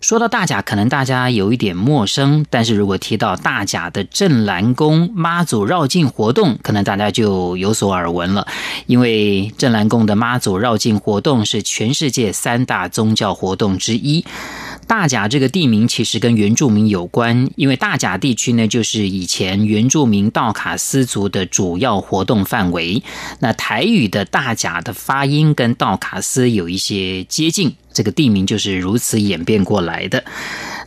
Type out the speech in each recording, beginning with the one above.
说到大甲，可能大家有一点陌生，但是如果提到大甲的镇澜宫妈祖绕境活动，可能大家就有所耳闻了。因为镇澜宫的妈祖绕境活动是全世界三大宗教活动之一。大甲这个地名其实跟原住民有关，因为大甲地区呢，就是以前原住民道卡斯族的主要活动范围。那台语的大甲的发音跟道卡斯有一些接近，这个地名就是如此演变过来的。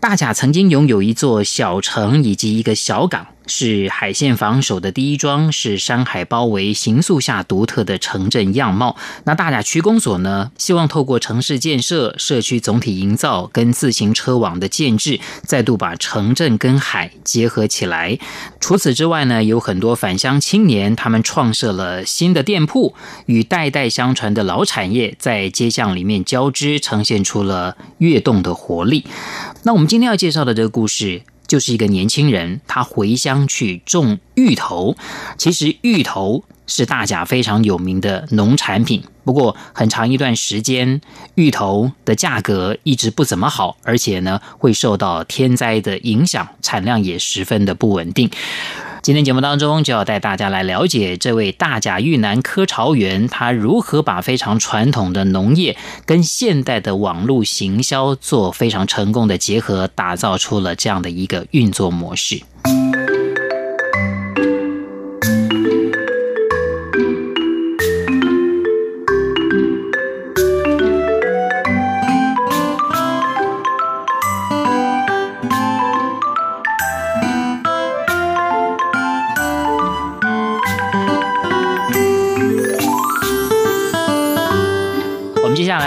大甲曾经拥有一座小城以及一个小港。是海线防守的第一桩，是山海包围、形塑下独特的城镇样貌。那大甲区公所呢，希望透过城市建设、社区总体营造跟自行车网的建制，再度把城镇跟海结合起来。除此之外呢，有很多返乡青年，他们创设了新的店铺，与代代相传的老产业在街巷里面交织，呈现出了跃动的活力。那我们今天要介绍的这个故事。就是一个年轻人，他回乡去种芋头。其实芋头是大甲非常有名的农产品，不过很长一段时间，芋头的价格一直不怎么好，而且呢会受到天灾的影响，产量也十分的不稳定。今天节目当中就要带大家来了解这位大甲玉南柯朝元，他如何把非常传统的农业跟现代的网络行销做非常成功的结合，打造出了这样的一个运作模式。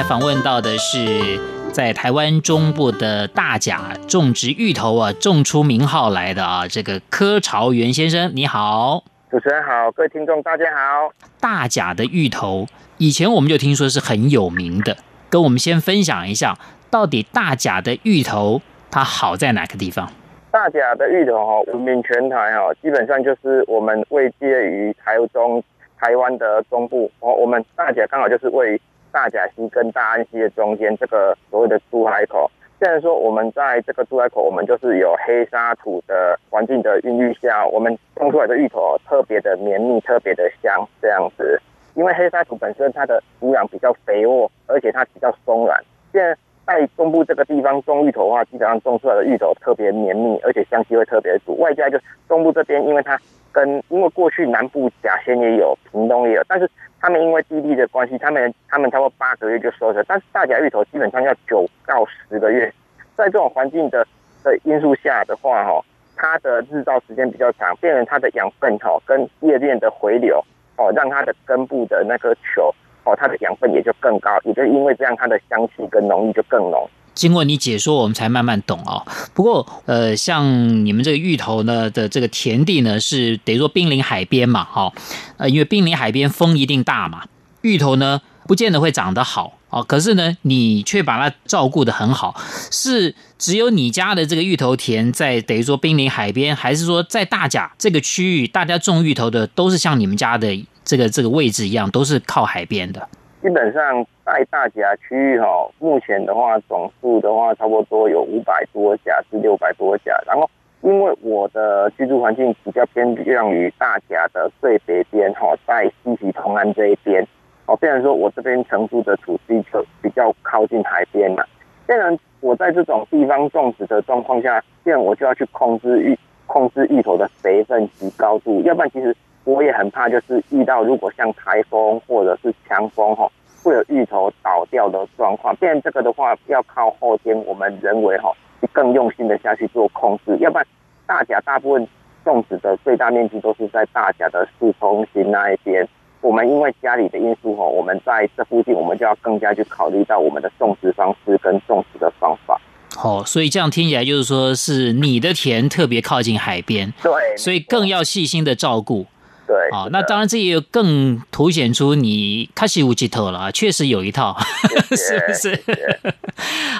访问到的是在台湾中部的大甲种植芋头啊，种出名号来的啊，这个柯朝元先生，你好，主持人好，各位听众大家好。大甲的芋头以前我们就听说是很有名的，跟我们先分享一下，到底大甲的芋头它好在哪个地方？大甲的芋头哈，闻名全台哈，基本上就是我们位介于台中、台湾的中部哦，我们大甲刚好就是位于。大甲溪跟大安溪的中间，这个所谓的出海口。虽然说我们在这个出海口，我们就是有黑沙土的环境的孕育下，我们种出来的芋头特别的绵密，特别的香，这样子。因为黑沙土本身它的土壤比较肥沃，而且它比较松软。现在在中部这个地方种芋头的话，基本上种出来的芋头特别绵密，而且香气会特别足。外加就是中部这边，因为它跟因为过去南部甲仙也有，屏东也有，但是。他们因为地利的关系，他们他们差不多八个月就收成，但是大甲芋头基本上要九到十个月，在这种环境的的因素下的话，哈，它的日照时间比较长，变成它的养分哈跟叶片的回流哦，让它的根部的那个球哦，它的养分也就更高，也就因为这样，它的香气跟浓郁就更浓。经过你解说，我们才慢慢懂哦。不过，呃，像你们这个芋头呢的这个田地呢，是得说濒临海边嘛，哈，呃，因为濒临海边，风一定大嘛，芋头呢不见得会长得好啊。可是呢，你却把它照顾得很好，是只有你家的这个芋头田在等于说濒临海边，还是说在大甲这个区域，大家种芋头的都是像你们家的这个这个位置一样，都是靠海边的？基本上在大甲区域哈，目前的话总数的话差不多有五百多甲至六百多甲。然后因为我的居住环境比较偏向于大甲的最北边哈，在西溪同安这一边哦，虽然说我这边承租的土地就比较靠近海边嘛。虽然我在这种地方种植的状况下，这样我就要去控制芋控制芋头的肥分及高度，要不然其实。我也很怕，就是遇到如果像台风或者是强风哈，会有芋头倒掉的状况。变成这个的话，要靠后天我们人为哈，更用心的下去做控制。要不然，大甲大部分种植的最大面积都是在大甲的市中心那一边。我们因为家里的因素哈，我们在这附近，我们就要更加去考虑到我们的种植方式跟种植的方法。哦，所以这样听起来就是说是你的田特别靠近海边，对，所以更要细心的照顾。对，啊、哦，那当然这也更凸显出你卡西乌吉特了，确实有一套，是不是？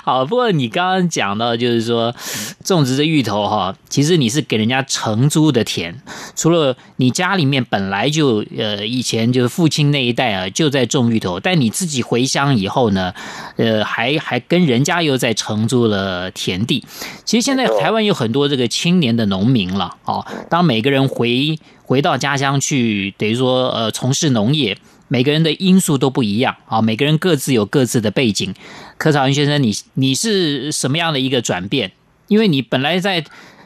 好，不过你刚刚讲到，就是说种植的芋头哈，其实你是给人家承租的田，除了你家里面本来就呃以前就是父亲那一代啊就在种芋头，但你自己回乡以后呢，呃还还跟人家又在承租了田地。其实现在台湾有很多这个青年的农民了，哦，当每个人回。回到家乡去，等于说，呃，从事农业，每个人的因素都不一样啊，每个人各自有各自的背景。柯朝云先生，你你是什么样的一个转变？因为你本来在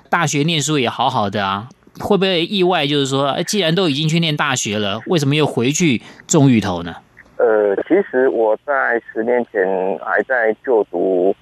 大学念书也好好的啊，会不会意外？就是说，既然都已经去念大学了，为什么又回去种芋头呢？呃，其实我在十年前还在就读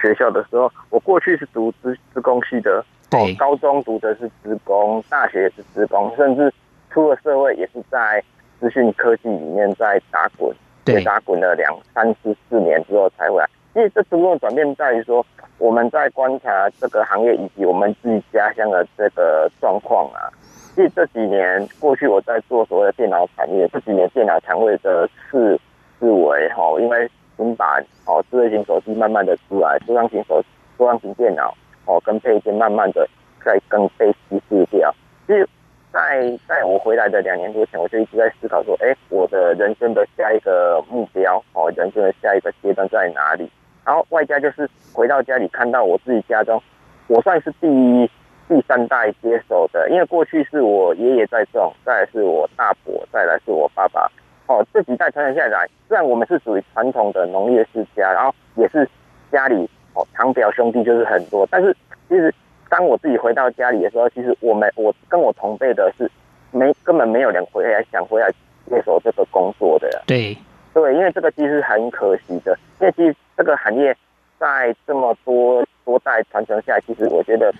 学校的时候，我过去是读资资工系的。对，高中读的是职工，大学也是职工，甚至出了社会也是在资讯科技里面在打滚，对，打滚了两三四四年之后才回来。其实这中间的转变在于说，我们在观察这个行业以及我们自己家乡的这个状况啊。其实这几年过去，我在做所谓的电脑产业，这几年电脑产业的式式微哈，因为平板哦，智慧型手机慢慢的出来，桌上型手桌上型电脑。哦，跟配件慢慢的在跟被稀释掉。其实，在在我回来的两年多前，我就一直在思考说，哎，我的人生的下一个目标，哦，人生的下一个阶段在哪里？然后外加就是回到家里看到我自己家中，我算是第一第三代接手的，因为过去是我爷爷在种，再来是我大伯，再来是我爸爸。哦，这几代传承下来，虽然我们是属于传统的农业世家，然后也是家里。哦，堂表兄弟就是很多，但是其实当我自己回到家里的时候，其实我们我跟我同辈的是没根本没有人回来想回来接手这个工作的。对对，因为这个其实很可惜的，因为其实这个行业在这么多多代传承下来，其实我觉得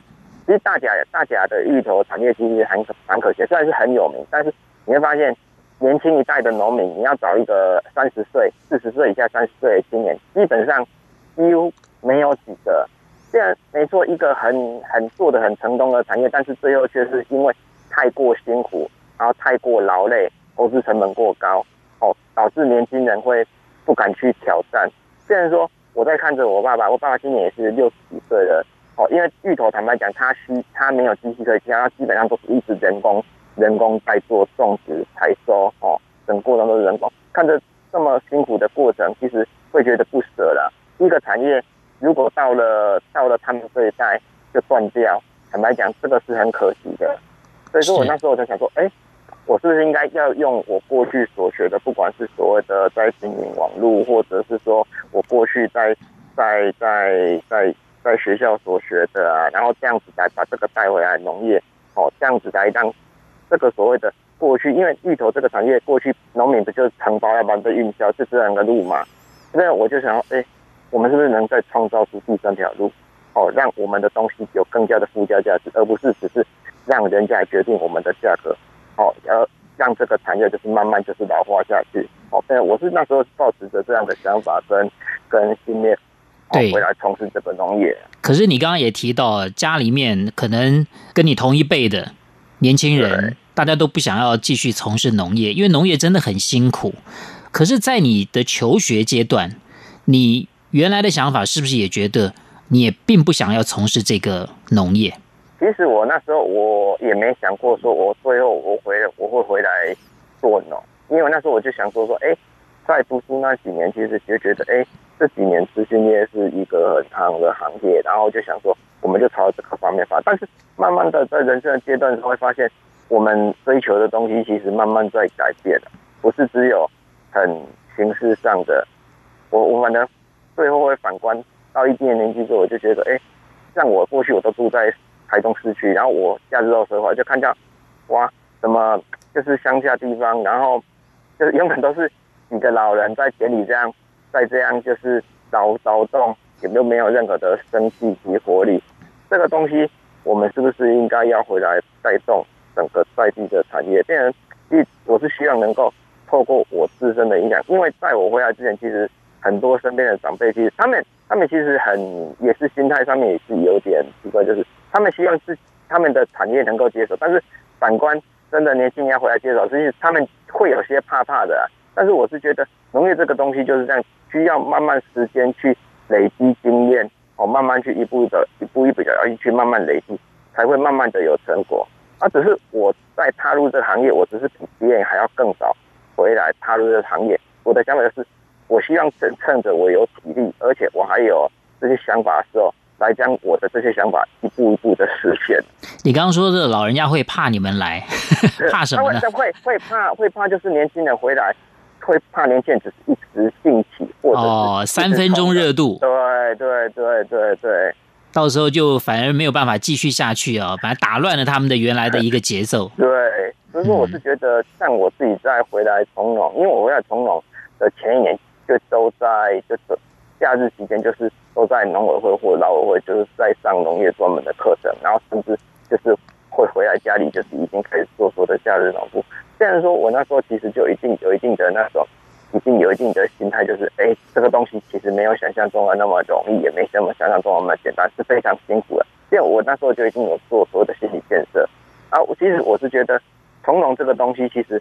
其实大甲大甲的芋头产业其实很蛮可惜，虽然是很有名，但是你会发现年轻一代的农民，你要找一个三十岁、四十岁以下、三十岁的青年，基本上几乎。没有几个，虽然没错，一个很很做的很成功的产业，但是最后却是因为太过辛苦，然后太过劳累，投资成本过高，哦，导致年轻人会不敢去挑战。虽然说我在看着我爸爸，我爸爸今年也是六十几岁了，哦，因为芋头坦白讲，他需他没有机器可以加，他基本上都是一直人工人工在做种植、采收，哦，整个过程都是人工。看着这么辛苦的过程，其实会觉得不舍了。一个产业。如果到了到了他们这一代就断掉，坦白讲，这个是很可惜的。所以说我那时候我就想说，哎，我是不是应该要用我过去所学的，不管是所谓的在经营网络，或者是说我过去在在在在在学校所学的啊，然后这样子来把这个带回来农业，哦，这样子来让这个所谓的过去，因为芋头这个产业过去农民不就是承包要不然被运销，就这样的路嘛。那我就想说，哎。我们是不是能再创造出第三条路？哦，让我们的东西有更加的附加价值，而不是只是让人家来决定我们的价格。哦，而让这个产业就是慢慢就是老化下去。哦，对，我是那时候抱持着这样的想法跟跟信念，对，回来从事这个农业。可是你刚刚也提到，家里面可能跟你同一辈的年轻人，大家都不想要继续从事农业，因为农业真的很辛苦。可是，在你的求学阶段，你。原来的想法是不是也觉得你也并不想要从事这个农业？其实我那时候我也没想过说，我最后我回我会回来做农，因为那时候我就想说说，哎，在读书那几年，其实就觉得，哎，这几年资讯业是一个很夯的行业，然后就想说，我们就朝这个方面发。但是慢慢的在人生的阶段，会发现我们追求的东西其实慢慢在改变了，不是只有很形式上的。我我反正。最后会反观到一定的年纪之后，我就觉得，哎，像我过去我都住在台东市区，然后我假日的时候就看到，哇，什么就是乡下地方，然后就是永远都是几个老人在田里这样，在这样就是劳劳动，也都没有任何的生气及活力。这个东西，我们是不是应该要回来带动整个在地的产业？变成，一我是希望能够透过我自身的影响，因为在我回来之前，其实。很多身边的长辈，其实他们他们其实很也是心态上面也是有点奇怪，就是他们希望是他们的产业能够接手，但是反观真的年轻人要回来接手，其实他们会有些怕怕的啊。但是我是觉得农业这个东西就是这样，需要慢慢时间去累积经验，哦，慢慢去一步的一步一步的要去慢慢累积，才会慢慢的有成果。啊只是我在踏入这个行业，我只是比别人还要更早回来踏入这个行业。我的想法就是，我希望趁趁着我有体力，而且我还有这些想法的时候，来将我的这些想法一步一步的实现。你刚刚说的老人家会怕你们来，怕什么呢？会会怕会怕，就是年轻人回来会怕年轻人只是一时兴起，或者哦三分钟热度。对对对对对。到时候就反而没有办法继续下去啊，反而打乱了他们的原来的一个节奏。对，所以说我是觉得，像我自己再回来从农，因为我回来从农的前一年就都在就是假日期间，就是都在农委会或劳委会，就是在上农业专门的课程，然后甚至就是会回来家里，就是已经开始做所谓的假日农夫。虽然说我那时候其实就一定有一定的那种。已经有一定的心态，就是哎，这个东西其实没有想象中的那么容易，也没那么想象中的那么简单，是非常辛苦的。因为我那时候就已经有做所有的心理建设啊。其实我是觉得，从农这个东西，其实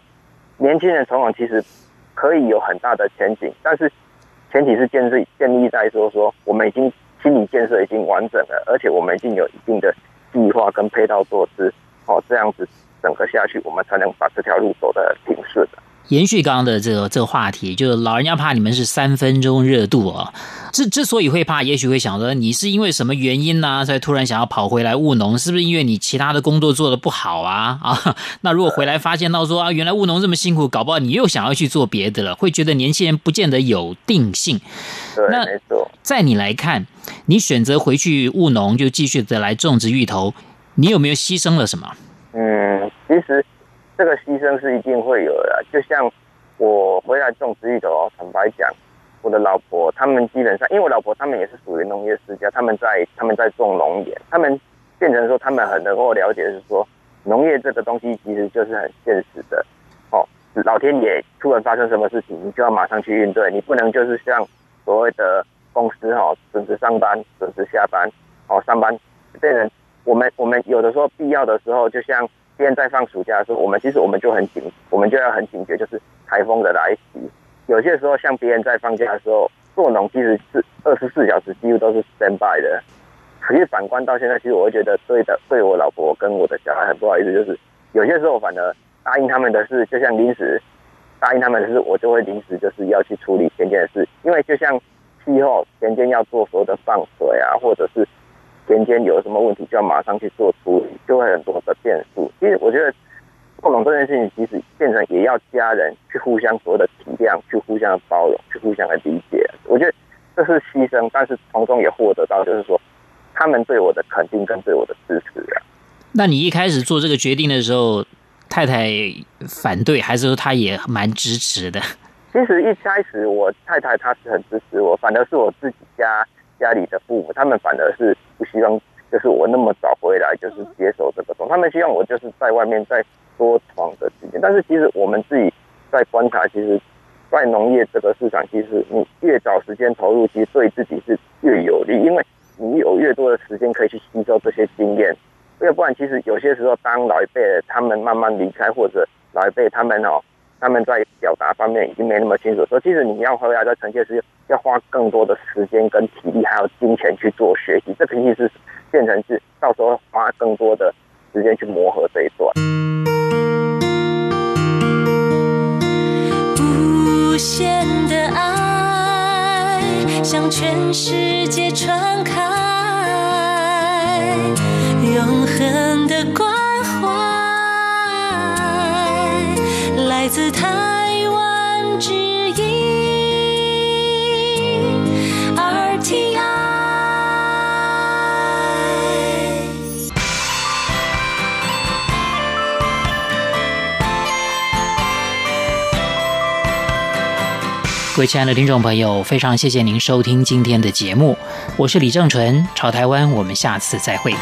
年轻人从农其实可以有很大的前景，但是前提是建立建立在说说我们已经心理建设已经完整了，而且我们已经有一定的计划跟配套措施哦，这样子整个下去，我们才能把这条路走得挺顺的。延续刚刚的这个这个话题，就是老人家怕你们是三分钟热度啊。之之所以会怕，也许会想说你是因为什么原因呢、啊？才突然想要跑回来务农？是不是因为你其他的工作做得不好啊？啊，那如果回来发现到说啊，原来务农这么辛苦，搞不好你又想要去做别的了，会觉得年轻人不见得有定性。对，那没错。在你来看，你选择回去务农，就继续的来种植芋头，你有没有牺牲了什么？嗯，其实。这个牺牲是一定会有的，就像我回来种植芋头，坦白讲，我的老婆他们基本上，因为我老婆他们也是属于农业世家，他们在他们在种农业，他们变成说他们很能够了解，是说农业这个东西其实就是很现实的。哦，老天爷突然发生什么事情，你就要马上去应对，你不能就是像所谓的公司哈，准时上班，准时下班，哦，上班变成我们我们有的时候必要的时候，就像。现在放暑假的时候，我们其实我们就很警，我们就要很警觉，就是台风的来袭。有些时候，像别人在放假的时候，做农其实是二十四小时几乎都是 stand by 的。可是反观到现在，其实我会觉得对的，对我老婆跟我的小孩很不好意思，就是有些时候反而答应他们的事，就像临时答应他们的事，我就会临时就是要去处理前间的事，因为就像气候前间要做所有的放水啊，或者是。田间有什么问题，就要马上去做处理，就会很多的变数。其实我觉得，务农这件事情，其实变成也要家人去互相所有的体谅，去互相的包容，去互相的理解。我觉得这是牺牲，但是从中也获得到，就是说他们对我的肯定跟对我的支持啊。那你一开始做这个决定的时候，太太反对，还是说她也蛮支持的？其实一开始我太太她是很支持我，反而是我自己家。家里的父母，他们反而是不希望，就是我那么早回来，就是接手这个东西。他们希望我就是在外面再多闯的时间。但是其实我们自己在观察，其实，在农业这个市场，其实你越早时间投入，其实对自己是越有利，因为你有越多的时间可以去吸收这些经验。要不然，其实有些时候，当老一辈他们慢慢离开，或者老一辈他们哦。他们在表达方面已经没那么清楚，所以其实你要回来在承接是要花更多的时间跟体力，还有金钱去做学习，这肯定是变成是到时候花更多的时间去磨合这一段。无限的爱向全世界传开，永恒的光来自台湾之音 RTI。各位亲爱的听众朋友，非常谢谢您收听今天的节目，我是李正淳，朝台湾，我们下次再会。